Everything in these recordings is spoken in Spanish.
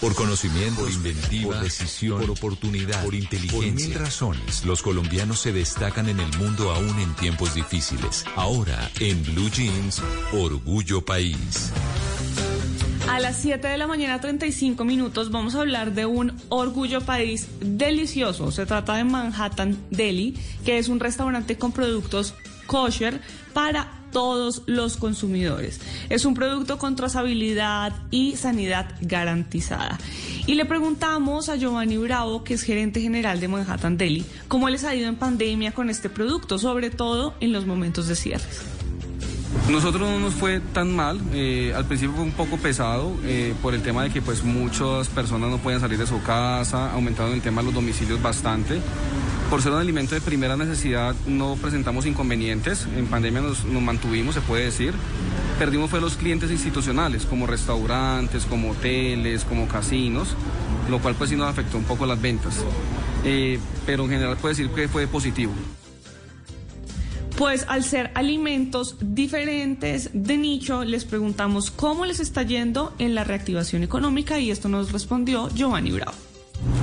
Por conocimiento, por inventiva, por decisión, por oportunidad, por inteligencia. Por mil razones, los colombianos se destacan en el mundo aún en tiempos difíciles. Ahora, en Blue Jeans, Orgullo País. A las 7 de la mañana, 35 minutos, vamos a hablar de un orgullo país delicioso. Se trata de Manhattan Deli, que es un restaurante con productos kosher para todos los consumidores. Es un producto con trazabilidad y sanidad garantizada. Y le preguntamos a Giovanni Bravo, que es gerente general de Manhattan Deli, cómo les ha ido en pandemia con este producto, sobre todo en los momentos de cierres. Nosotros no nos fue tan mal, eh, al principio fue un poco pesado eh, por el tema de que pues muchas personas no pueden salir de su casa, aumentaron el tema de los domicilios bastante. Por ser un alimento de primera necesidad no presentamos inconvenientes, en pandemia nos, mantuvimos, se puede decir. Perdimos fue los clientes institucionales, como restaurantes, como hoteles, como casinos, lo cual pues sí nos afectó un poco las ventas. Eh, pero en general puede decir que fue positivo. Pues al ser alimentos diferentes de nicho, les preguntamos cómo les está yendo en la reactivación económica y esto nos respondió Giovanni Bravo.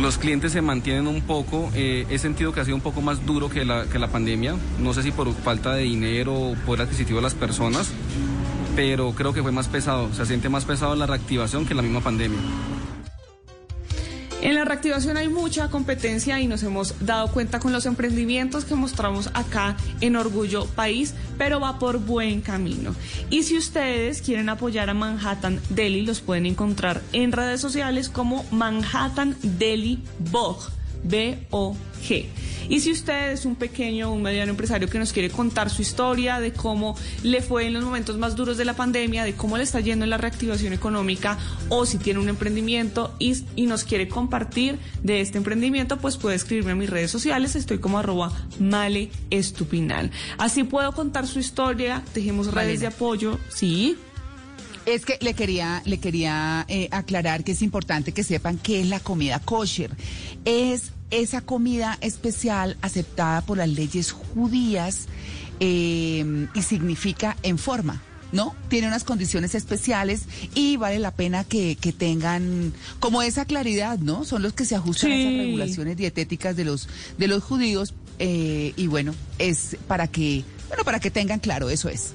Los clientes se mantienen un poco, eh, he sentido que ha sido un poco más duro que la, que la pandemia, no sé si por falta de dinero o poder adquisitivo de las personas, pero creo que fue más pesado, se siente más pesado la reactivación que la misma pandemia. En la reactivación hay mucha competencia y nos hemos dado cuenta con los emprendimientos que mostramos acá en Orgullo País, pero va por buen camino. Y si ustedes quieren apoyar a Manhattan Deli, los pueden encontrar en redes sociales como Manhattan Deli Bog, B-O-G. Y si usted es un pequeño o un mediano empresario que nos quiere contar su historia de cómo le fue en los momentos más duros de la pandemia, de cómo le está yendo en la reactivación económica, o si tiene un emprendimiento y, y nos quiere compartir de este emprendimiento, pues puede escribirme a mis redes sociales. Estoy como arroba male estupinal. Así puedo contar su historia. Dejemos redes de apoyo. Sí. Es que le quería, le quería eh, aclarar que es importante que sepan qué es la comida kosher. Es esa comida especial aceptada por las leyes judías eh, y significa en forma. ¿No? Tiene unas condiciones especiales y vale la pena que, que tengan como esa claridad, ¿no? Son los que se ajustan a esas regulaciones dietéticas de los, de los judíos eh, y bueno, es para que, bueno, para que tengan claro, eso es.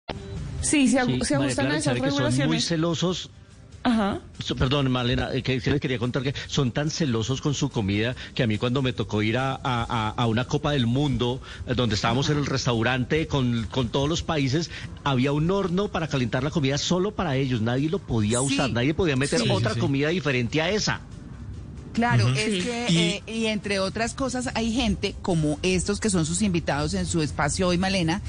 Sí, se, Sí, se ajustan Clara, a esas que son muy regulaciones. celosos. Ajá. Perdón, Malena, eh, que que les quería contar que son tan celosos con su comida que a mí cuando me tocó ir a, a- una Copa del Mundo, eh, donde estábamos en el restaurante con, con todos los países, había un horno para calentar la comida solo para ellos. Nadie lo podía Sí. usar, nadie podía meter Sí. otra Sí, sí. comida diferente a esa. Claro, es Sí. que, Y- eh, y entre otras cosas, hay gente como estos que son sus invitados en su espacio hoy, Malena,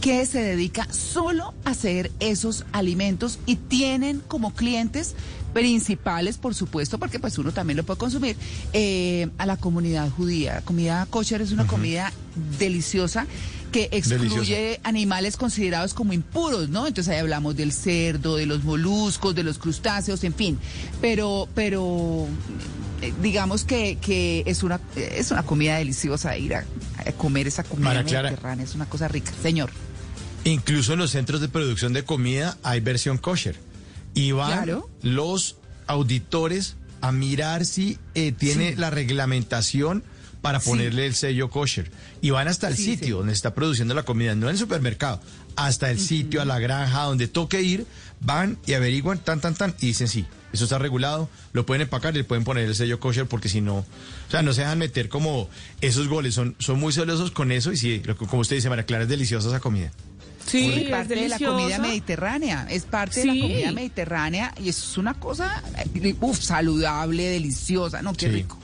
que se dedica solo a hacer esos alimentos y tienen como clientes principales, por supuesto, porque pues uno también lo puede consumir, eh, a la comunidad judía. La comida kosher es una comida deliciosa que excluye Deliciosa. animales considerados como impuros, ¿no? Entonces ahí hablamos del cerdo, de los moluscos, de los crustáceos, en fin. Pero, pero digamos que, que es una es una comida deliciosa ir a, a comer esa comida Clara. mediterránea, es una cosa rica, señor. Incluso en los centros de producción de comida hay versión kosher. Y van Claro. los auditores a mirar si eh, tiene la reglamentación para Sí. ponerle el sello kosher. Y van hasta el Sí, sitio sí. donde está produciendo la comida, no en el supermercado, hasta el sitio, a la granja, donde toque ir, van y averiguan tan, tan, tan, y dicen sí. Eso está regulado, lo pueden empacar y le pueden poner el sello kosher porque si no, o sea, no se dejan meter como esos goles, son, son muy celosos con eso y sí, lo que- como usted dice, María Clara, es deliciosa esa comida. Sí, es es parte de la comida mediterránea, es parte de la comida mediterránea y eso es una cosa, eh, uf, saludable, deliciosa, no, qué Sí. rico,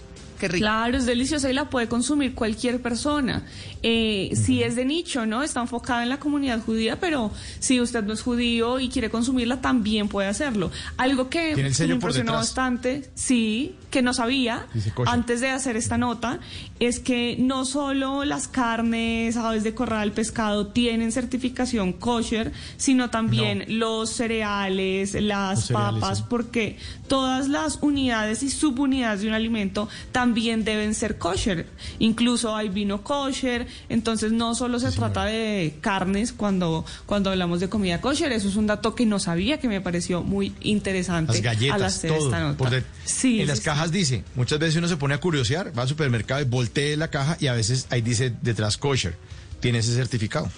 qué rico. Claro, es deliciosa y la puede consumir cualquier persona. Eh, Si es de nicho, ¿no? Está enfocada en la comunidad judía, pero si usted no es judío y quiere consumirla, también puede hacerlo. Algo que, me impresionó bastante, sí, que no sabía antes de hacer esta nota, es que no solo las carnes, aves de corral, pescado tienen certificación kosher, sino también los cereales, las Los cereales, papas, sí. porque todas las unidades y subunidades de un alimento también deben ser kosher. Incluso hay vino kosher, entonces no solo se trata de carnes cuando, cuando hablamos de comida kosher, eso es un dato que no sabía, que me pareció muy interesante Las galletas, al hacer todo. esta nota. por de- Sí, en las sí. cajas dice, muchas veces uno se pone a curiosear, va al supermercado y voltea la caja y a veces ahí dice detrás kosher. Tiene ese certificado.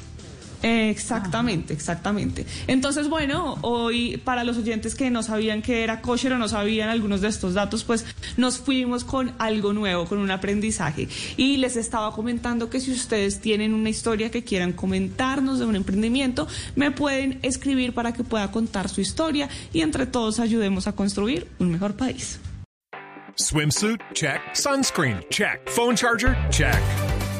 Exactamente, exactamente. Entonces, bueno, hoy para los oyentes que no sabían que era kosher o no sabían algunos de estos datos, pues nos fuimos con algo nuevo, con un aprendizaje. Y les estaba comentando que si ustedes tienen una historia que quieran comentarnos de un emprendimiento, me pueden escribir para que pueda contar su historia y entre todos ayudemos a construir un mejor país. Swimsuit? Check. Sunscreen? Check. Phone charger? Check.